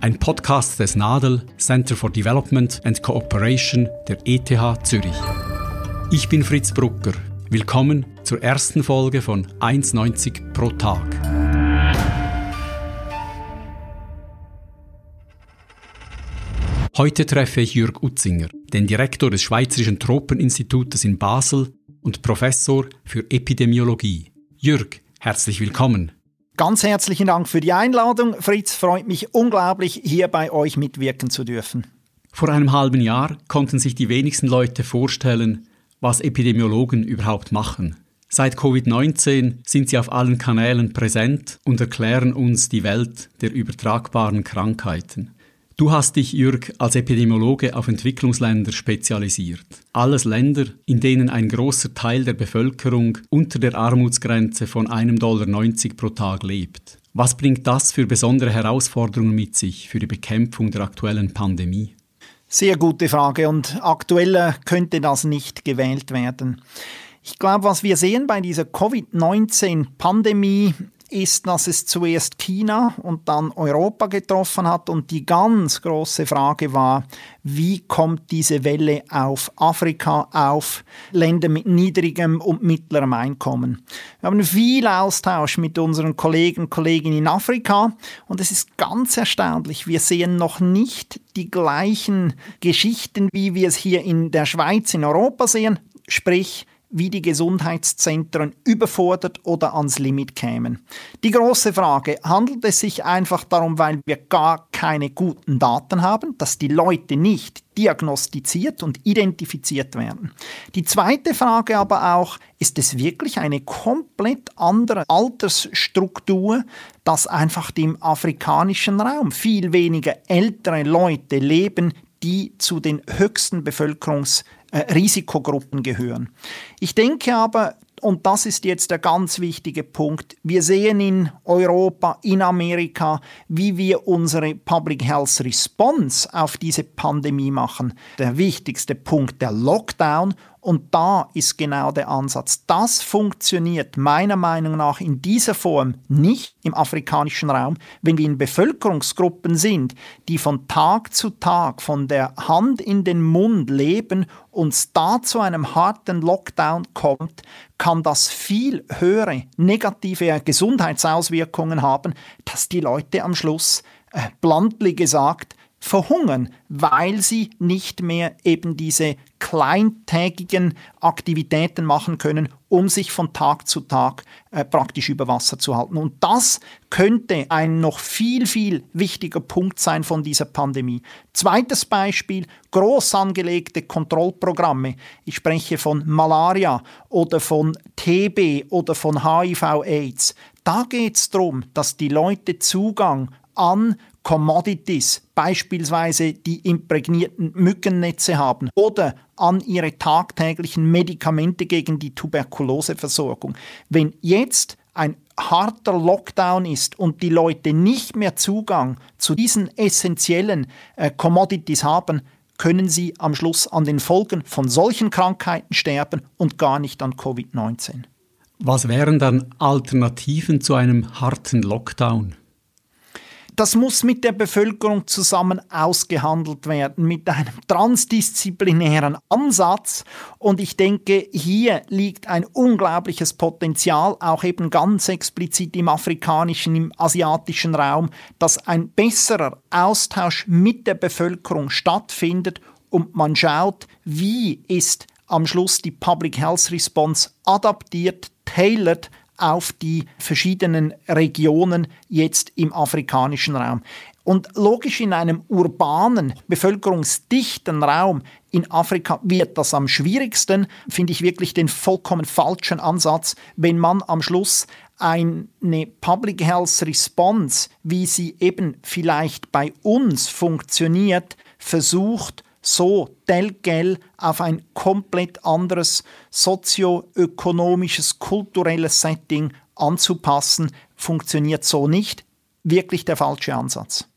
Ein Podcast des NADEL Center for Development and Cooperation der ETH Zürich. Ich bin Fritz Brucker. Willkommen zur ersten Folge von 1,90 pro Tag. Heute treffe ich Jürg Utzinger, den Direktor des Schweizerischen Tropeninstitutes in Basel und Professor für Epidemiologie. Jürg, herzlich willkommen. Ganz herzlichen Dank für die Einladung. Fritz, freut mich unglaublich, hier bei euch mitwirken zu dürfen. Vor einem halben Jahr konnten sich die wenigsten Leute vorstellen, was Epidemiologen überhaupt machen. Seit Covid-19 sind sie auf allen Kanälen präsent und erklären uns die Welt der übertragbaren Krankheiten. Du hast dich, Jürg, als Epidemiologe auf Entwicklungsländer spezialisiert. Alles Länder, in denen ein großer Teil der Bevölkerung unter der Armutsgrenze von 1,90 Dollar pro Tag lebt. Was bringt das für besondere Herausforderungen mit sich für die Bekämpfung der aktuellen Pandemie? Sehr gute Frage und aktueller könnte das nicht gewählt werden. Ich glaube, was wir sehen bei dieser Covid-19-Pandemie ist, dass es zuerst China und dann Europa getroffen hat. Und die ganz große Frage war, wie kommt diese Welle auf Afrika, auf Länder mit niedrigem und mittlerem Einkommen. Wir haben viel Austausch mit unseren Kollegen und Kolleginnen in Afrika. Und es ist ganz erstaunlich, wir sehen noch nicht die gleichen Geschichten, wie wir es hier in der Schweiz, in Europa sehen, sprich wie die Gesundheitszentren überfordert oder ans Limit kämen. Die große Frage, handelt es sich einfach darum, weil wir gar keine guten Daten haben, dass die Leute nicht diagnostiziert und identifiziert werden? Die zweite Frage aber auch, ist es wirklich eine komplett andere Altersstruktur, dass einfach im afrikanischen Raum viel weniger ältere Leute leben, die zu den höchsten Bevölkerungs äh, Risikogruppen gehören. Ich denke aber, und das ist jetzt der ganz wichtige Punkt. Wir sehen in Europa, in Amerika, wie wir unsere Public Health Response auf diese Pandemie machen. Der wichtigste Punkt, der Lockdown und da ist genau der Ansatz. Das funktioniert meiner Meinung nach in dieser Form nicht im afrikanischen Raum, wenn wir in Bevölkerungsgruppen sind, die von Tag zu Tag von der Hand in den Mund leben und da zu einem harten Lockdown kommt, kann das viel höhere negative Gesundheitsauswirkungen haben, dass die Leute am Schluss, äh, bluntly gesagt, verhungern, weil sie nicht mehr eben diese kleintägigen Aktivitäten machen können, um sich von Tag zu Tag äh, praktisch über Wasser zu halten. Und das könnte ein noch viel, viel wichtiger Punkt sein von dieser Pandemie. Zweites Beispiel, groß angelegte Kontrollprogramme. Ich spreche von Malaria oder von TB oder von HIV-Aids. Da geht es darum, dass die Leute Zugang an Commodities, beispielsweise die imprägnierten Mückennetze haben oder an ihre tagtäglichen Medikamente gegen die Tuberkuloseversorgung. Wenn jetzt ein harter Lockdown ist und die Leute nicht mehr Zugang zu diesen essentiellen äh, Commodities haben, können sie am Schluss an den Folgen von solchen Krankheiten sterben und gar nicht an Covid-19. Was wären dann Alternativen zu einem harten Lockdown? Das muss mit der Bevölkerung zusammen ausgehandelt werden, mit einem transdisziplinären Ansatz. Und ich denke, hier liegt ein unglaubliches Potenzial, auch eben ganz explizit im afrikanischen, im asiatischen Raum, dass ein besserer Austausch mit der Bevölkerung stattfindet und man schaut, wie ist am Schluss die Public Health Response adaptiert, tailored auf die verschiedenen Regionen jetzt im afrikanischen Raum. Und logisch in einem urbanen, bevölkerungsdichten Raum in Afrika wird das am schwierigsten, finde ich wirklich den vollkommen falschen Ansatz, wenn man am Schluss eine Public Health Response, wie sie eben vielleicht bei uns funktioniert, versucht so telgel auf ein komplett anderes sozioökonomisches, kulturelles Setting anzupassen, funktioniert so nicht. Wirklich der falsche Ansatz.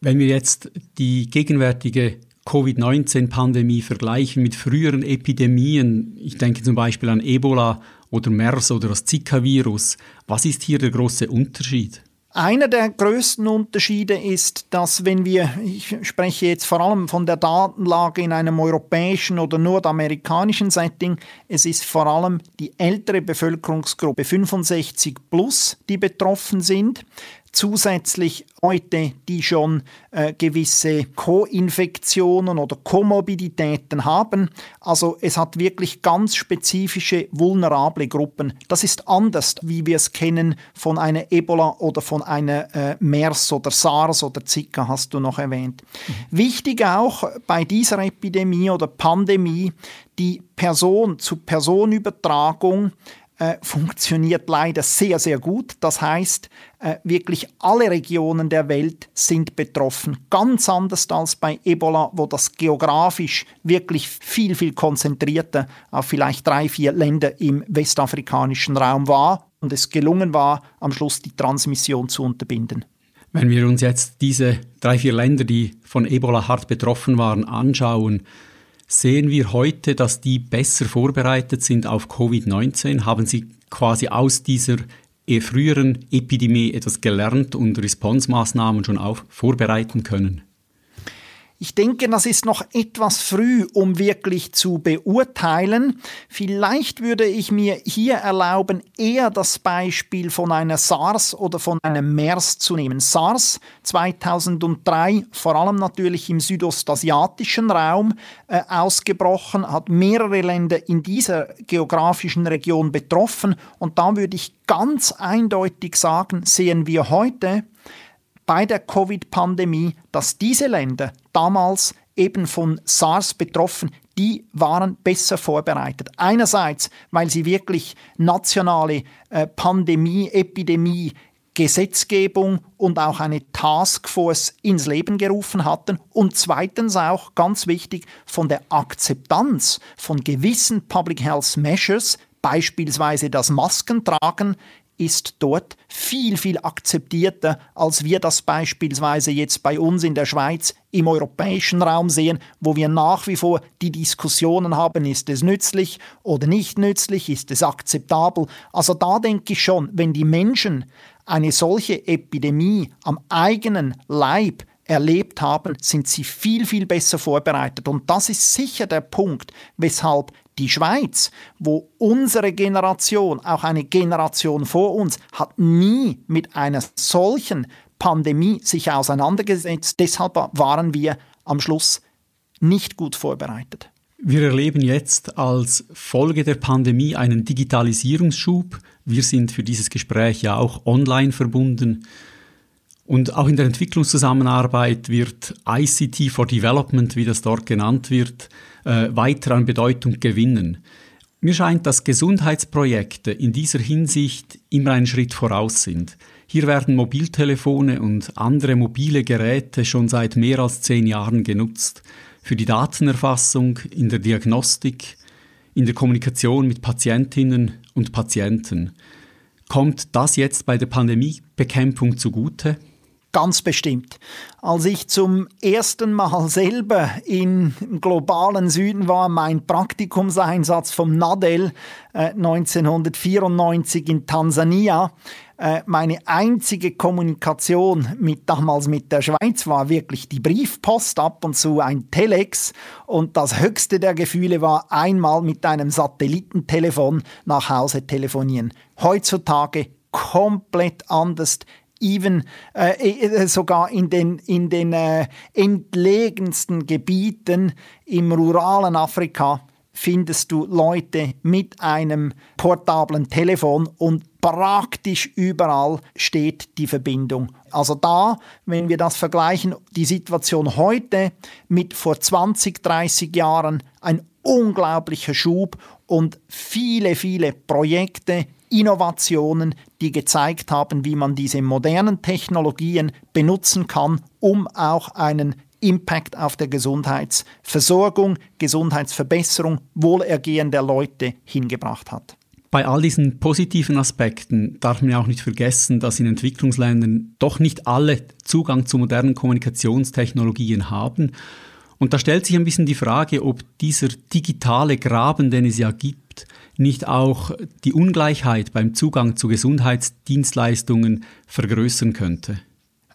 Wenn wir jetzt die gegenwärtige Covid-19-Pandemie vergleichen mit früheren Epidemien, ich denke zum Beispiel an Ebola oder MERS oder das Zika-Virus, was ist hier der große Unterschied? Einer der größten Unterschiede ist, dass wenn wir, ich spreche jetzt vor allem von der Datenlage in einem europäischen oder nordamerikanischen Setting, es ist vor allem die ältere Bevölkerungsgruppe 65 plus, die betroffen sind zusätzlich Leute, die schon äh, gewisse Co-Infektionen oder Komorbiditäten haben. Also es hat wirklich ganz spezifische vulnerable Gruppen. Das ist anders, wie wir es kennen von einer Ebola oder von einer äh, MERS oder SARS oder Zika, hast du noch erwähnt. Mhm. Wichtig auch bei dieser Epidemie oder Pandemie, die Person-zu-Person-Übertragung äh, funktioniert leider sehr, sehr gut. Das heißt, wirklich alle Regionen der Welt sind betroffen. Ganz anders als bei Ebola, wo das geografisch wirklich viel, viel konzentrierter auf vielleicht drei, vier Länder im westafrikanischen Raum war und es gelungen war, am Schluss die Transmission zu unterbinden. Wenn wir uns jetzt diese drei, vier Länder, die von Ebola hart betroffen waren, anschauen, Sehen wir heute, dass die besser vorbereitet sind auf Covid-19? Haben Sie quasi aus dieser früheren Epidemie etwas gelernt und Responsmaßnahmen schon auf vorbereiten können? Ich denke, das ist noch etwas früh, um wirklich zu beurteilen. Vielleicht würde ich mir hier erlauben, eher das Beispiel von einer SARS oder von einem MERS zu nehmen. SARS 2003, vor allem natürlich im südostasiatischen Raum äh, ausgebrochen, hat mehrere Länder in dieser geografischen Region betroffen. Und da würde ich ganz eindeutig sagen, sehen wir heute, bei der Covid-Pandemie, dass diese Länder damals eben von SARS betroffen, die waren besser vorbereitet. Einerseits, weil sie wirklich nationale äh, Pandemie, Epidemie, Gesetzgebung und auch eine Taskforce ins Leben gerufen hatten und zweitens auch ganz wichtig von der Akzeptanz von gewissen Public Health Measures, beispielsweise das Maskentragen, ist dort viel, viel akzeptierter, als wir das beispielsweise jetzt bei uns in der Schweiz im europäischen Raum sehen, wo wir nach wie vor die Diskussionen haben, ist es nützlich oder nicht nützlich, ist es akzeptabel. Also da denke ich schon, wenn die Menschen eine solche Epidemie am eigenen Leib erlebt haben, sind sie viel, viel besser vorbereitet. Und das ist sicher der Punkt, weshalb die Schweiz, wo unsere Generation, auch eine Generation vor uns, hat nie mit einer solchen Pandemie sich auseinandergesetzt. Deshalb waren wir am Schluss nicht gut vorbereitet. Wir erleben jetzt als Folge der Pandemie einen Digitalisierungsschub. Wir sind für dieses Gespräch ja auch online verbunden. Und auch in der Entwicklungszusammenarbeit wird ICT for Development, wie das dort genannt wird, äh, weiter an Bedeutung gewinnen. Mir scheint, dass Gesundheitsprojekte in dieser Hinsicht immer einen Schritt voraus sind. Hier werden Mobiltelefone und andere mobile Geräte schon seit mehr als zehn Jahren genutzt. Für die Datenerfassung, in der Diagnostik, in der Kommunikation mit Patientinnen und Patienten. Kommt das jetzt bei der Pandemiebekämpfung zugute? Ganz bestimmt. Als ich zum ersten Mal selber im globalen Süden war, mein Praktikumseinsatz vom NADEL äh, 1994 in Tansania, äh, meine einzige Kommunikation mit damals mit der Schweiz war wirklich die Briefpost, ab und zu ein Telex und das höchste der Gefühle war einmal mit einem Satellitentelefon nach Hause telefonieren. Heutzutage komplett anders even äh, äh, sogar in den, in den äh, entlegensten Gebieten im ruralen Afrika findest du Leute mit einem portablen Telefon und praktisch überall steht die Verbindung. Also da, wenn wir das vergleichen, die Situation heute mit vor 20, 30 Jahren, ein unglaublicher Schub und viele, viele Projekte, Innovationen, die gezeigt haben, wie man diese modernen Technologien benutzen kann, um auch einen Impact auf der Gesundheitsversorgung, Gesundheitsverbesserung, Wohlergehen der Leute hingebracht hat. Bei all diesen positiven Aspekten darf man ja auch nicht vergessen, dass in Entwicklungsländern doch nicht alle Zugang zu modernen Kommunikationstechnologien haben. Und da stellt sich ein bisschen die Frage, ob dieser digitale Graben, den es ja gibt, nicht auch die Ungleichheit beim Zugang zu Gesundheitsdienstleistungen vergrößern könnte.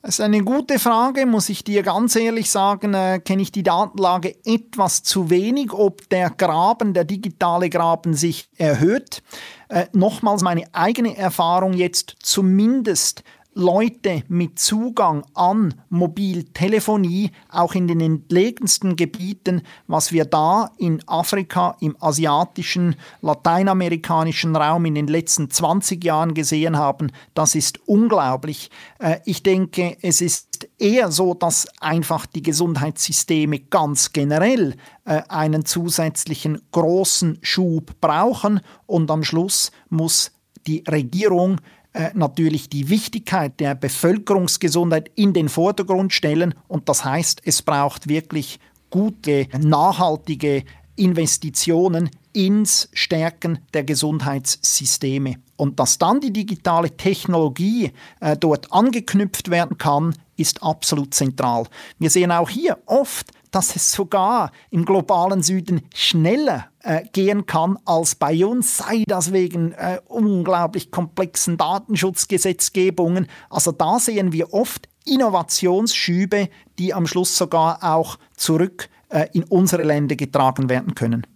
Das ist eine gute Frage, muss ich dir ganz ehrlich sagen, äh, kenne ich die Datenlage etwas zu wenig, ob der Graben, der digitale Graben sich erhöht. Äh, nochmals meine eigene Erfahrung jetzt zumindest Leute mit Zugang an Mobiltelefonie, auch in den entlegensten Gebieten, was wir da in Afrika, im asiatischen, lateinamerikanischen Raum in den letzten 20 Jahren gesehen haben, das ist unglaublich. Äh, ich denke, es ist eher so, dass einfach die Gesundheitssysteme ganz generell äh, einen zusätzlichen großen Schub brauchen und am Schluss muss die Regierung äh, natürlich die Wichtigkeit der Bevölkerungsgesundheit in den Vordergrund stellen. Und das heißt, es braucht wirklich gute, nachhaltige Investitionen ins Stärken der Gesundheitssysteme. Und dass dann die digitale Technologie äh, dort angeknüpft werden kann, ist absolut zentral. Wir sehen auch hier oft, dass es sogar im globalen Süden schneller äh, gehen kann als bei uns, sei das wegen äh, unglaublich komplexen Datenschutzgesetzgebungen. Also da sehen wir oft Innovationsschübe, die am Schluss sogar auch zurück äh, in unsere Länder getragen werden können.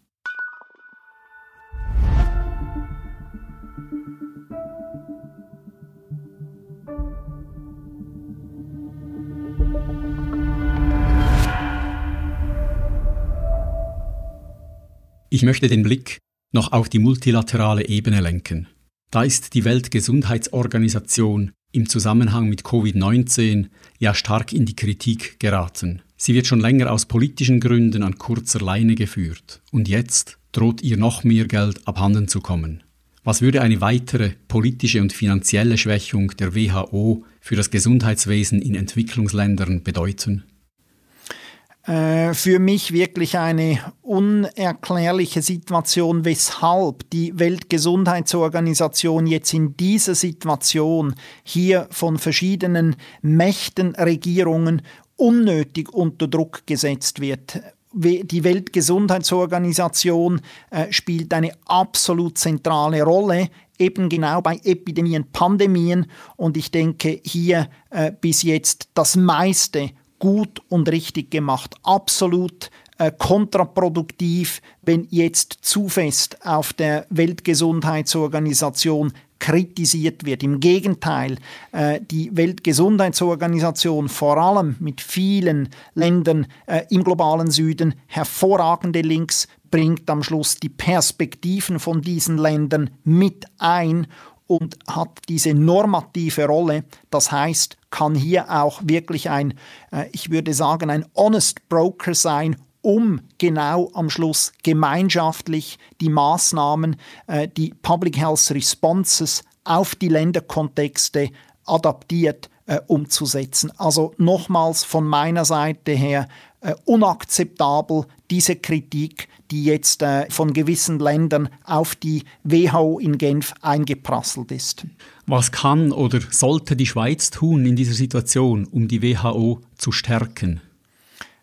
Ich möchte den Blick noch auf die multilaterale Ebene lenken. Da ist die Weltgesundheitsorganisation im Zusammenhang mit Covid-19 ja stark in die Kritik geraten. Sie wird schon länger aus politischen Gründen an kurzer Leine geführt und jetzt droht ihr noch mehr Geld abhanden zu kommen. Was würde eine weitere politische und finanzielle Schwächung der WHO für das Gesundheitswesen in Entwicklungsländern bedeuten? Äh, für mich wirklich eine unerklärliche Situation, weshalb die Weltgesundheitsorganisation jetzt in dieser Situation hier von verschiedenen Mächten, Regierungen unnötig unter Druck gesetzt wird. Die Weltgesundheitsorganisation äh, spielt eine absolut zentrale Rolle eben genau bei Epidemien, Pandemien und ich denke hier äh, bis jetzt das meiste gut und richtig gemacht. Absolut äh, kontraproduktiv, wenn jetzt zu fest auf der Weltgesundheitsorganisation kritisiert wird. Im Gegenteil, äh, die Weltgesundheitsorganisation vor allem mit vielen Ländern äh, im globalen Süden hervorragende Links bringt am Schluss die Perspektiven von diesen Ländern mit ein und hat diese normative Rolle. Das heißt, kann hier auch wirklich ein, äh, ich würde sagen, ein honest Broker sein, um genau am Schluss gemeinschaftlich die Maßnahmen, äh, die Public Health Responses auf die Länderkontexte adaptiert äh, umzusetzen. Also nochmals von meiner Seite her äh, unakzeptabel diese Kritik, die jetzt äh, von gewissen Ländern auf die WHO in Genf eingeprasselt ist. Was kann oder sollte die Schweiz tun in dieser Situation, um die WHO zu stärken?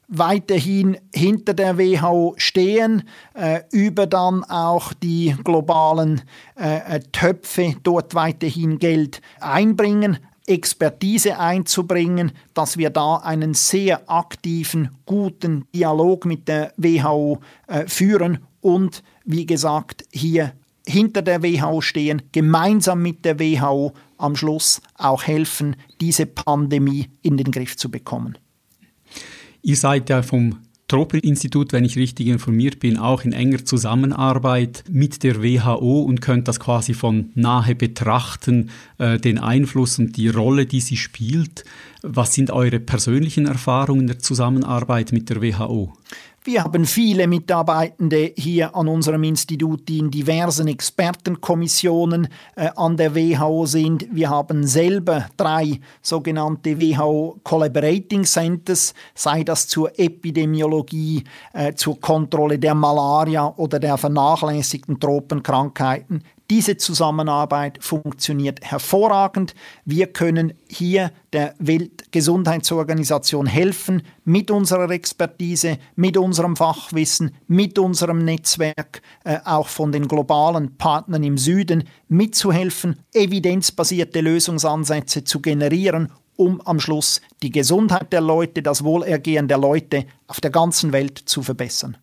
weiterhin hinter der WHO stehen, äh, über dann auch die globalen äh, äh Töpfe dort weiterhin Geld einbringen, Expertise einzubringen, dass wir da einen sehr aktiven, guten Dialog mit der WHO äh, führen und wie gesagt hier hinter der WHO stehen, gemeinsam mit der WHO am Schluss auch helfen, diese Pandemie in den Griff zu bekommen. Ihr seid ja vom Tropen-Institut, wenn ich richtig informiert bin, auch in enger Zusammenarbeit mit der WHO und könnt das quasi von nahe betrachten, äh, den Einfluss und die Rolle, die sie spielt. Was sind eure persönlichen Erfahrungen der Zusammenarbeit mit der WHO? Wir haben viele Mitarbeitende hier an unserem Institut, die in diversen Expertenkommissionen äh, an der WHO sind. Wir haben selber drei sogenannte WHO Collaborating Centers, sei das zur Epidemiologie, äh, zur Kontrolle der Malaria oder der vernachlässigten Tropenkrankheiten. Diese Zusammenarbeit funktioniert hervorragend. Wir können hier der Weltgesundheitsorganisation helfen mit unserer Expertise, mit unserem Fachwissen, mit unserem Netzwerk, äh, auch von den globalen Partnern im Süden mitzuhelfen, evidenzbasierte Lösungsansätze zu generieren um am Schluss die Gesundheit der Leute, das Wohlergehen der Leute auf der ganzen Welt zu verbessern.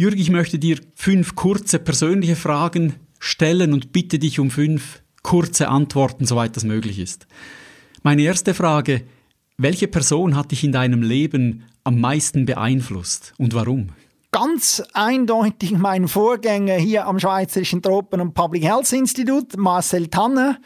Jürg, ich möchte dir fünf kurze persönliche Fragen stellen und bitte dich um fünf kurze Antworten, soweit das möglich ist. Meine erste Frage, welche Person hat dich in deinem Leben am meisten beeinflusst und warum? ganz eindeutig mein Vorgänger hier am Schweizerischen Tropen- und Public Health Institut, Marcel Tanner.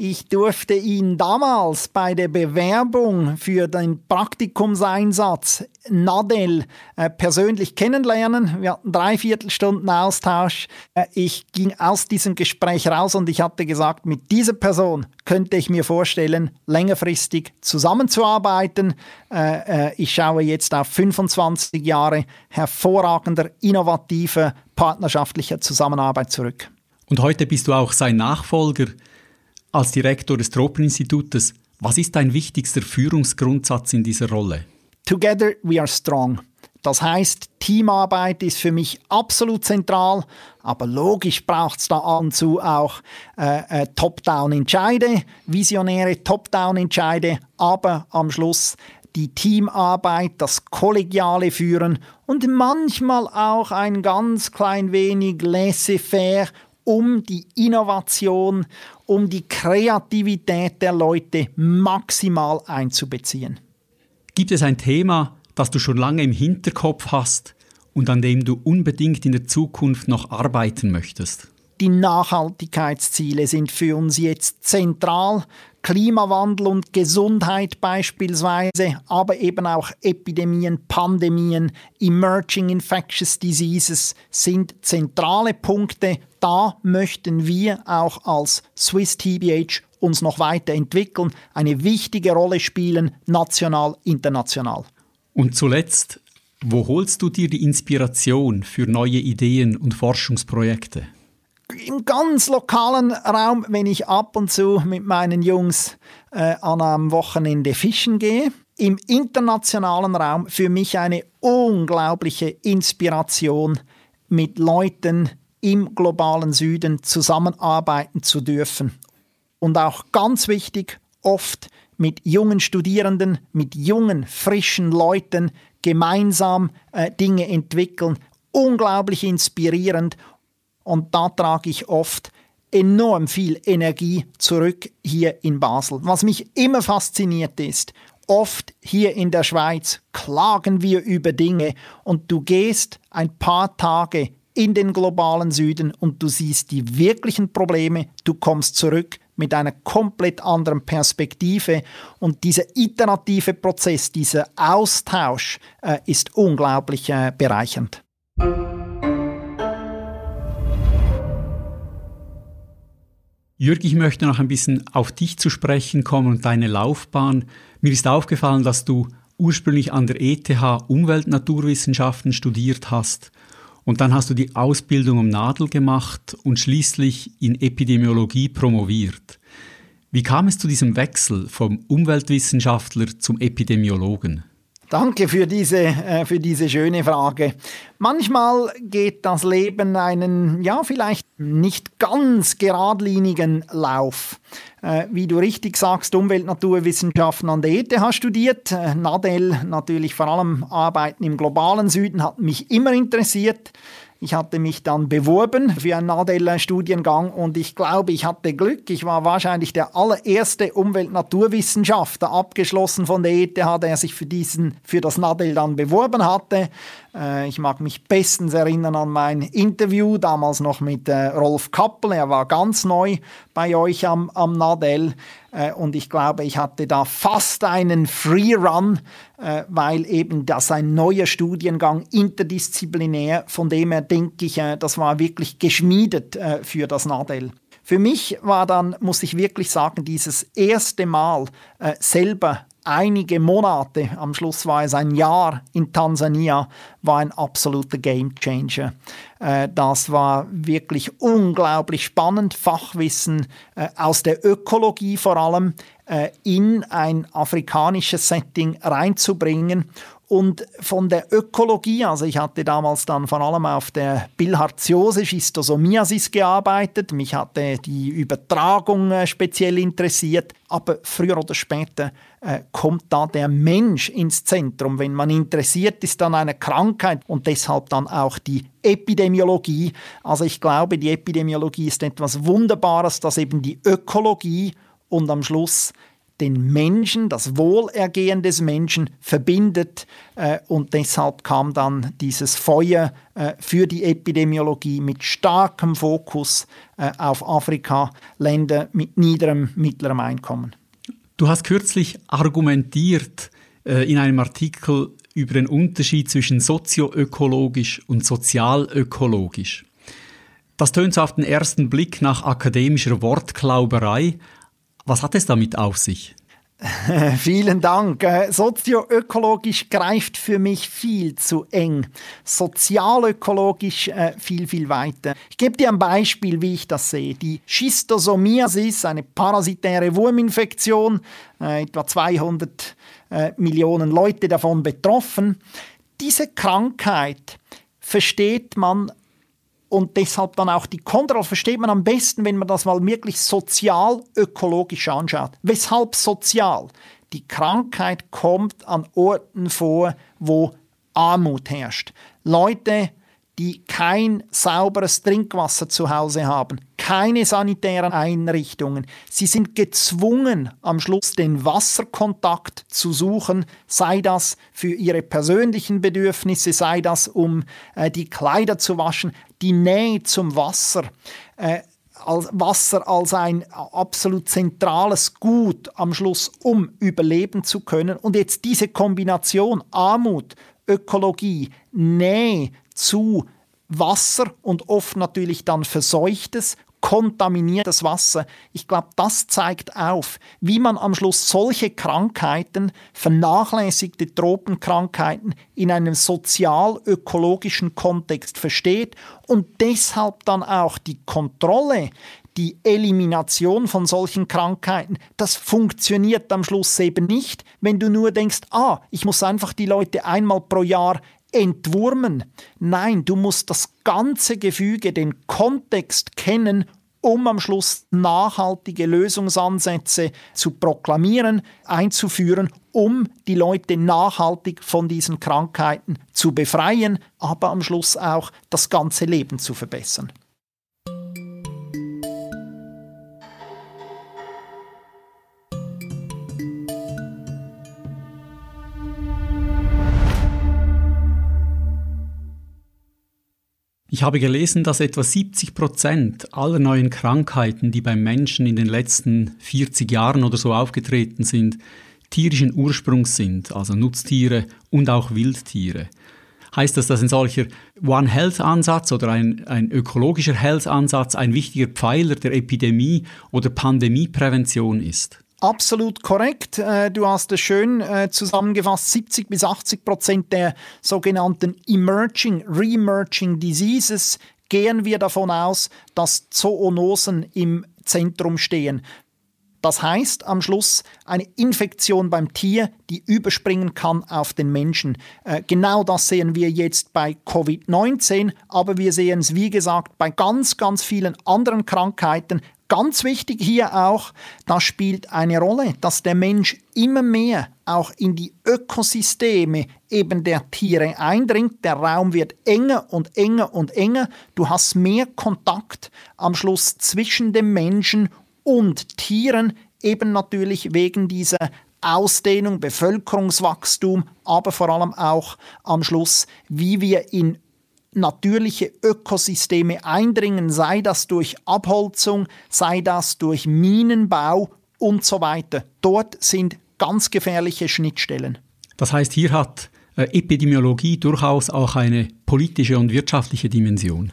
Ich durfte ihn damals bei der Bewerbung für den Praktikumseinsatz Nadel äh, persönlich kennenlernen. Wir hatten drei Viertelstunden Austausch. Äh, ich ging aus diesem Gespräch raus und ich hatte gesagt, mit dieser Person könnte ich mir vorstellen, längerfristig zusammenzuarbeiten. Äh, äh ich schaue jetzt auf 25 Jahre hervorragender, innovativer, partnerschaftlicher Zusammenarbeit zurück. Und heute bist du auch sein Nachfolger. Als Direktor des Tropeninstitutes, was ist dein wichtigster Führungsgrundsatz in dieser Rolle? Together we are strong. Das heißt, Teamarbeit ist für mich absolut zentral, aber logisch braucht es da ab und zu auch äh, äh, Top-Down-Entscheide, visionäre Top-Down-Entscheide, aber am Schluss die Teamarbeit, das kollegiale Führen und manchmal auch ein ganz klein wenig laissez-faire um die Innovation, um die Kreativität der Leute maximal einzubeziehen. Gibt es ein Thema, das du schon lange im Hinterkopf hast und an dem du unbedingt in der Zukunft noch arbeiten möchtest? Die Nachhaltigkeitsziele sind für uns jetzt zentral. Klimawandel und Gesundheit beispielsweise, aber eben auch Epidemien, Pandemien, Emerging Infectious Diseases sind zentrale Punkte. Da möchten wir auch als Swiss TBH uns noch weiterentwickeln, eine wichtige Rolle spielen, national, international. Und zuletzt, wo holst du dir die Inspiration für neue Ideen und Forschungsprojekte? im ganz lokalen Raum, wenn ich ab und zu mit meinen Jungs äh, an einem Wochenende fischen gehe. Im internationalen Raum für mich eine unglaubliche Inspiration, mit Leuten im globalen Süden zusammenarbeiten zu dürfen. Und auch ganz wichtig, oft mit jungen Studierenden, mit jungen, frischen Leuten gemeinsam äh, Dinge entwickeln. Unglaublich inspirierend und da trage ich oft enorm viel Energie zurück hier in Basel. Was mich immer fasziniert ist, oft hier in der Schweiz klagen wir über Dinge und du gehst ein paar Tage in den globalen Süden und du siehst die wirklichen Probleme, du kommst zurück mit einer komplett anderen Perspektive und dieser iterative Prozess, dieser Austausch äh, ist unglaublich äh, bereichernd. Jürg, ich möchte noch ein bisschen auf dich zu sprechen kommen und deine Laufbahn. Mir ist aufgefallen, dass du ursprünglich an der ETH Umwelt-Naturwissenschaften studiert hast und dann hast du die Ausbildung um Nadel gemacht und schließlich in Epidemiologie promoviert. Wie kam es zu diesem Wechsel vom Umweltwissenschaftler zum Epidemiologen? Danke für diese, äh, für diese schöne Frage. Manchmal geht das Leben einen, ja, vielleicht nicht ganz geradlinigen Lauf. Äh, wie du richtig sagst, Umwelt-Naturwissenschaften an der ETH studiert. Äh, Nadel, natürlich vor allem Arbeiten im globalen Süden, hat mich immer interessiert. Ich hatte mich dann beworben für einen Nadel-Studiengang und ich glaube, ich hatte Glück. Ich war wahrscheinlich der allererste Umwelt-Naturwissenschaftler abgeschlossen von der ETH, der sich für, diesen, für das Nadel dann beworben hatte. Äh, ich mag mich bestens erinnern an mein Interview, damals noch mit äh, Rolf Kappel. Er war ganz neu bei euch am, am Nadel. Äh, und ich glaube, ich hatte da fast einen Free Run, weil eben das ein neuer Studiengang interdisziplinär, von dem her denke ich, das war wirklich geschmiedet für das Nadel. Für mich war dann, muss ich wirklich sagen, dieses erste Mal selber einige Monate, am Schluss war es ein Jahr in Tansania, war ein absoluter Gamechanger. Äh, das war wirklich unglaublich spannend, Fachwissen äh, aus der Ökologie vor allem äh, in ein afrikanisches Setting reinzubringen und von der Ökologie, also ich hatte damals dann vor allem auf der Bilharziose, Schistosomiasis gearbeitet, mich hatte die Übertragung äh, speziell interessiert, aber früher oder später äh, kommt da der Mensch ins Zentrum, wenn man interessiert ist an einer Krankheit und deshalb dann auch die Epidemiologie. Also ich glaube, die Epidemiologie ist etwas Wunderbares, dass eben die Ökologie und am Schluss den Menschen, das Wohlergehen des Menschen verbindet. Äh, und deshalb kam dann dieses Feuer äh, für die Epidemiologie mit starkem Fokus äh, auf Afrika, Länder mit niederem, mittlerem Einkommen. Du hast kürzlich argumentiert in einem Artikel über den Unterschied zwischen sozioökologisch und sozialökologisch. Das tönt auf den ersten Blick nach akademischer Wortklauberei, was hat es damit auf sich? Vielen Dank. Äh, sozioökologisch greift für mich viel zu eng. Sozialökologisch äh, viel, viel weiter. Ich gebe dir ein Beispiel, wie ich das sehe. Die Schistosomiasis, eine parasitäre Wurminfektion, äh, etwa 200 Millionen Leute davon betroffen. Diese Krankheit versteht man und deshalb dann auch die Kontrolle versteht man am besten, wenn man das mal wirklich sozial-ökologisch anschaut. Weshalb sozial? Die Krankheit kommt an Orten vor, wo Armut herrscht. Leute die kein sauberes Trinkwasser zu Hause haben, keine sanitären Einrichtungen. Sie sind gezwungen, am Schluss den Wasserkontakt zu suchen, sei das für ihre persönlichen Bedürfnisse, sei das um äh, die Kleider zu waschen, die Nähe zum Wasser. Äh, Wasser als ein absolut zentrales Gut am Schluss, um überleben zu können. Und jetzt diese Kombination Armut, Ökologie, Nähe zu Wasser und oft natürlich dann verseuchtes, kontaminiertes Wasser. Ich glaube, das zeigt auf, wie man am Schluss solche Krankheiten, vernachlässigte Tropenkrankheiten in einem sozial-ökologischen Kontext versteht und deshalb dann auch die Kontrolle, die Elimination von solchen Krankheiten, das funktioniert am Schluss eben nicht, wenn du nur denkst, ah, ich muss einfach die Leute einmal pro Jahr entwurmen. Nein, du musst das ganze Gefüge, den Kontext kennen, um am Schluss nachhaltige Lösungsansätze zu proklamieren, einzuführen, um die Leute nachhaltig von diesen Krankheiten zu befreien, aber am Schluss auch das ganze Leben zu verbessern. Ich habe gelesen, dass etwa 70 Prozent aller neuen Krankheiten, die beim Menschen in den letzten 40 Jahren oder so aufgetreten sind, tierischen Ursprungs sind, also Nutztiere und auch Wildtiere. Heißt das, dass ein solcher One Health Ansatz oder ein, ein ökologischer Health Ansatz ein wichtiger Pfeiler der Epidemie oder Pandemieprävention ist? Absolut korrekt. Äh, du hast es schön äh, zusammengefasst. 70 bis 80 Prozent der sogenannten Emerging, Reemerging Diseases gehen wir davon aus, dass Zoonosen im Zentrum stehen. Das heißt am Schluss eine Infektion beim Tier, die überspringen kann auf den Menschen. Äh, genau das sehen wir jetzt bei Covid-19, aber wir sehen es, wie gesagt, bei ganz, ganz vielen anderen Krankheiten, Ganz wichtig hier auch, das spielt eine Rolle, dass der Mensch immer mehr auch in die Ökosysteme eben der Tiere eindringt. Der Raum wird enger und enger und enger. Du hast mehr Kontakt am Schluss zwischen dem Menschen und Tieren, eben natürlich wegen dieser Ausdehnung, Bevölkerungswachstum, aber vor allem auch am Schluss, wie wir in natürliche Ökosysteme eindringen, sei das durch Abholzung, sei das durch Minenbau und so weiter. Dort sind ganz gefährliche Schnittstellen. Das heißt, hier hat äh, Epidemiologie durchaus auch eine politische und wirtschaftliche Dimension.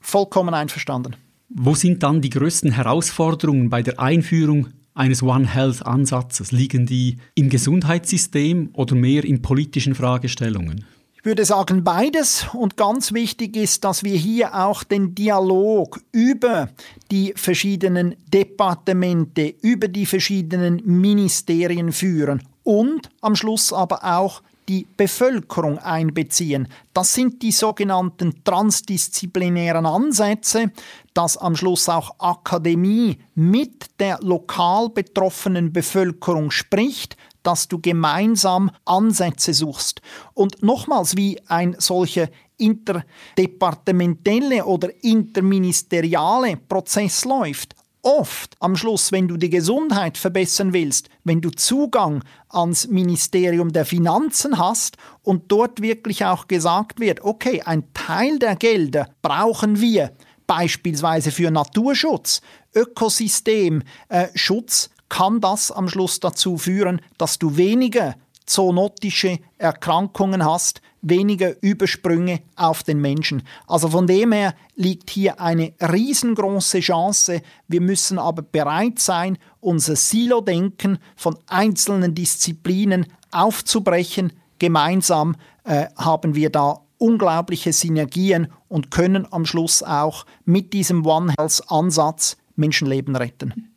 Vollkommen einverstanden. Wo sind dann die größten Herausforderungen bei der Einführung eines One Health Ansatzes? Liegen die im Gesundheitssystem oder mehr in politischen Fragestellungen? Würde sagen beides und ganz wichtig ist, dass wir hier auch den Dialog über die verschiedenen Departemente, über die verschiedenen Ministerien führen und am Schluss aber auch die Bevölkerung einbeziehen. Das sind die sogenannten transdisziplinären Ansätze, dass am Schluss auch Akademie mit der lokal betroffenen Bevölkerung spricht, dass du gemeinsam Ansätze suchst. Und nochmals, wie ein solcher interdepartementelle oder interministeriale Prozess läuft. Oft am Schluss, wenn du die Gesundheit verbessern willst, wenn du Zugang ans Ministerium der Finanzen hast und dort wirklich auch gesagt wird, okay, ein Teil der Gelder brauchen wir beispielsweise für Naturschutz, Ökosystemschutz, äh, kann das am Schluss dazu führen, dass du weniger zoonotische Erkrankungen hast, weniger Übersprünge auf den Menschen. Also von dem her liegt hier eine riesengroße Chance. Wir müssen aber bereit sein, unser Silo-Denken von einzelnen Disziplinen aufzubrechen. Gemeinsam äh, haben wir da unglaubliche Synergien und können am Schluss auch mit diesem One Health Ansatz Menschenleben retten.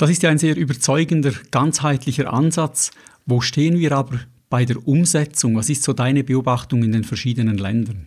Das ist ja ein sehr überzeugender, ganzheitlicher Ansatz. Wo stehen wir aber bei der Umsetzung? Was ist so deine Beobachtung in den verschiedenen Ländern?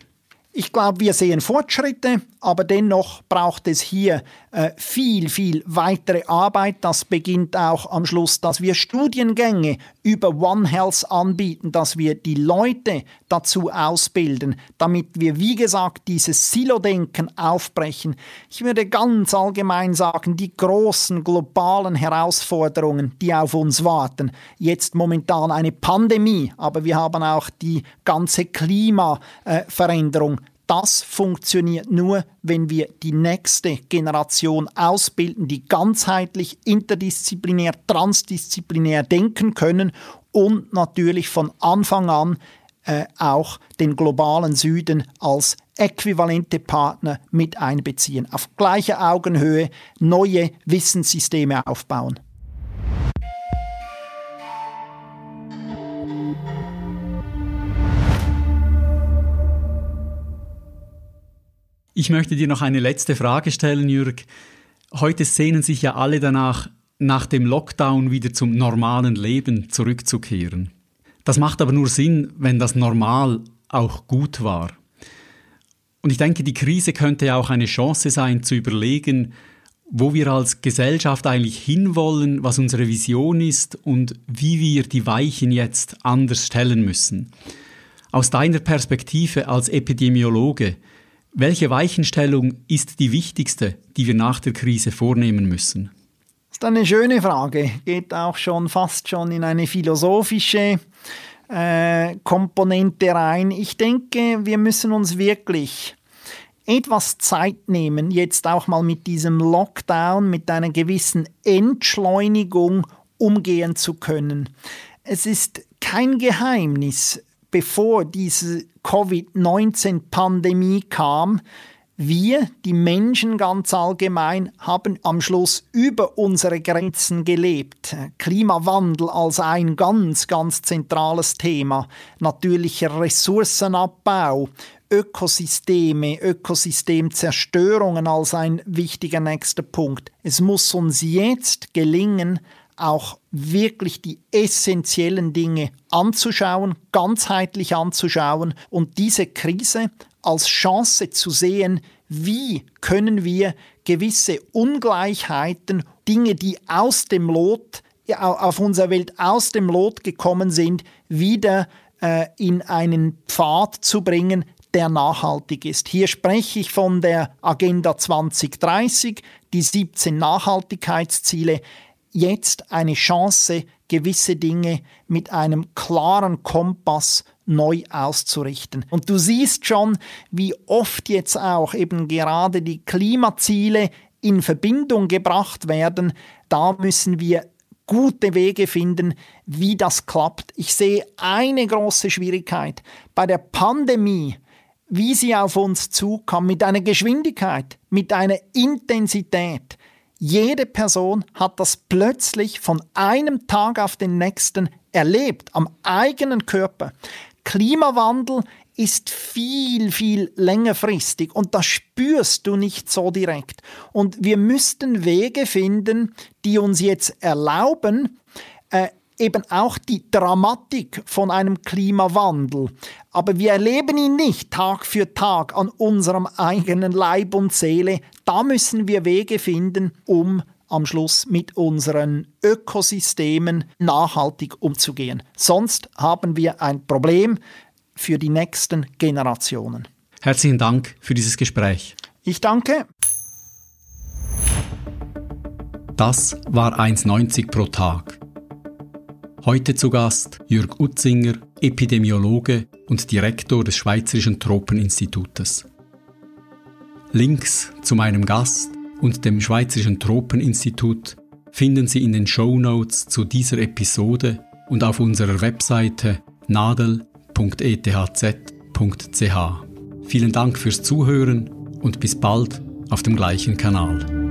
Ich glaube, wir sehen Fortschritte, aber dennoch braucht es hier äh, viel, viel weitere Arbeit. Das beginnt auch am Schluss, dass wir Studiengänge über One Health anbieten, dass wir die Leute dazu ausbilden, damit wir, wie gesagt, dieses Silo-Denken aufbrechen. Ich würde ganz allgemein sagen, die großen globalen Herausforderungen, die auf uns warten. Jetzt momentan eine Pandemie, aber wir haben auch die ganze Klimaveränderung das funktioniert nur, wenn wir die nächste Generation ausbilden, die ganzheitlich, interdisziplinär, transdisziplinär denken können und natürlich von Anfang an äh, auch den globalen Süden als äquivalente Partner mit einbeziehen, auf gleicher Augenhöhe neue Wissenssysteme aufbauen. Ich möchte dir noch eine letzte Frage stellen, Jürg. Heute sehnen sich ja alle danach, nach dem Lockdown wieder zum normalen Leben zurückzukehren. Das macht aber nur Sinn, wenn das Normal auch gut war. Und ich denke, die Krise könnte ja auch eine Chance sein, zu überlegen, wo wir als Gesellschaft eigentlich hinwollen, was unsere Vision ist und wie wir die Weichen jetzt anders stellen müssen. Aus deiner Perspektive als Epidemiologe, welche Weichenstellung ist die wichtigste, die wir nach der Krise vornehmen müssen? Das ist eine schöne Frage. Geht auch schon fast schon in eine philosophische äh, Komponente rein. Ich denke, wir müssen uns wirklich etwas Zeit nehmen, jetzt auch mal mit diesem Lockdown, mit einer gewissen Entschleunigung umgehen zu können. Es ist kein Geheimnis, bevor diese Covid-19-Pandemie kam, wir, die Menschen ganz allgemein, haben am Schluss über unsere Grenzen gelebt. Klimawandel als ein ganz, ganz zentrales Thema. Natürlicher Ressourcenabbau, Ökosysteme, Ökosystemzerstörungen als ein wichtiger nächster Punkt. Es muss uns jetzt gelingen, auch wirklich die essentiellen Dinge anzuschauen, ganzheitlich anzuschauen und diese Krise als Chance zu sehen, wie können wir gewisse Ungleichheiten, Dinge, die aus dem Lot, auf unserer Welt aus dem Lot gekommen sind, wieder äh, in einen Pfad zu bringen, der nachhaltig ist. Hier spreche ich von der Agenda 2030, die 17 Nachhaltigkeitsziele. Jetzt eine Chance, gewisse Dinge mit einem klaren Kompass neu auszurichten. Und du siehst schon, wie oft jetzt auch eben gerade die Klimaziele in Verbindung gebracht werden. Da müssen wir gute Wege finden, wie das klappt. Ich sehe eine große Schwierigkeit. Bei der Pandemie wie sie auf uns zukam, mit einer Geschwindigkeit, mit einer Intensität. Jede Person hat das plötzlich von einem Tag auf den nächsten erlebt, am eigenen Körper. Klimawandel ist viel, viel längerfristig und das spürst du nicht so direkt. Und wir müssten Wege finden, die uns jetzt erlauben, äh, eben auch die Dramatik von einem Klimawandel. Aber wir erleben ihn nicht Tag für Tag an unserem eigenen Leib und Seele. Da müssen wir Wege finden, um am Schluss mit unseren Ökosystemen nachhaltig umzugehen. Sonst haben wir ein Problem für die nächsten Generationen. Herzlichen Dank für dieses Gespräch. Ich danke. Das war 1,90 pro Tag. Heute zu Gast Jürg Utzinger, Epidemiologe und Direktor des Schweizerischen Tropeninstitutes. Links zu meinem Gast und dem Schweizerischen Tropeninstitut finden Sie in den Show Notes zu dieser Episode und auf unserer Webseite nadel.ethz.ch. Vielen Dank fürs Zuhören und bis bald auf dem gleichen Kanal.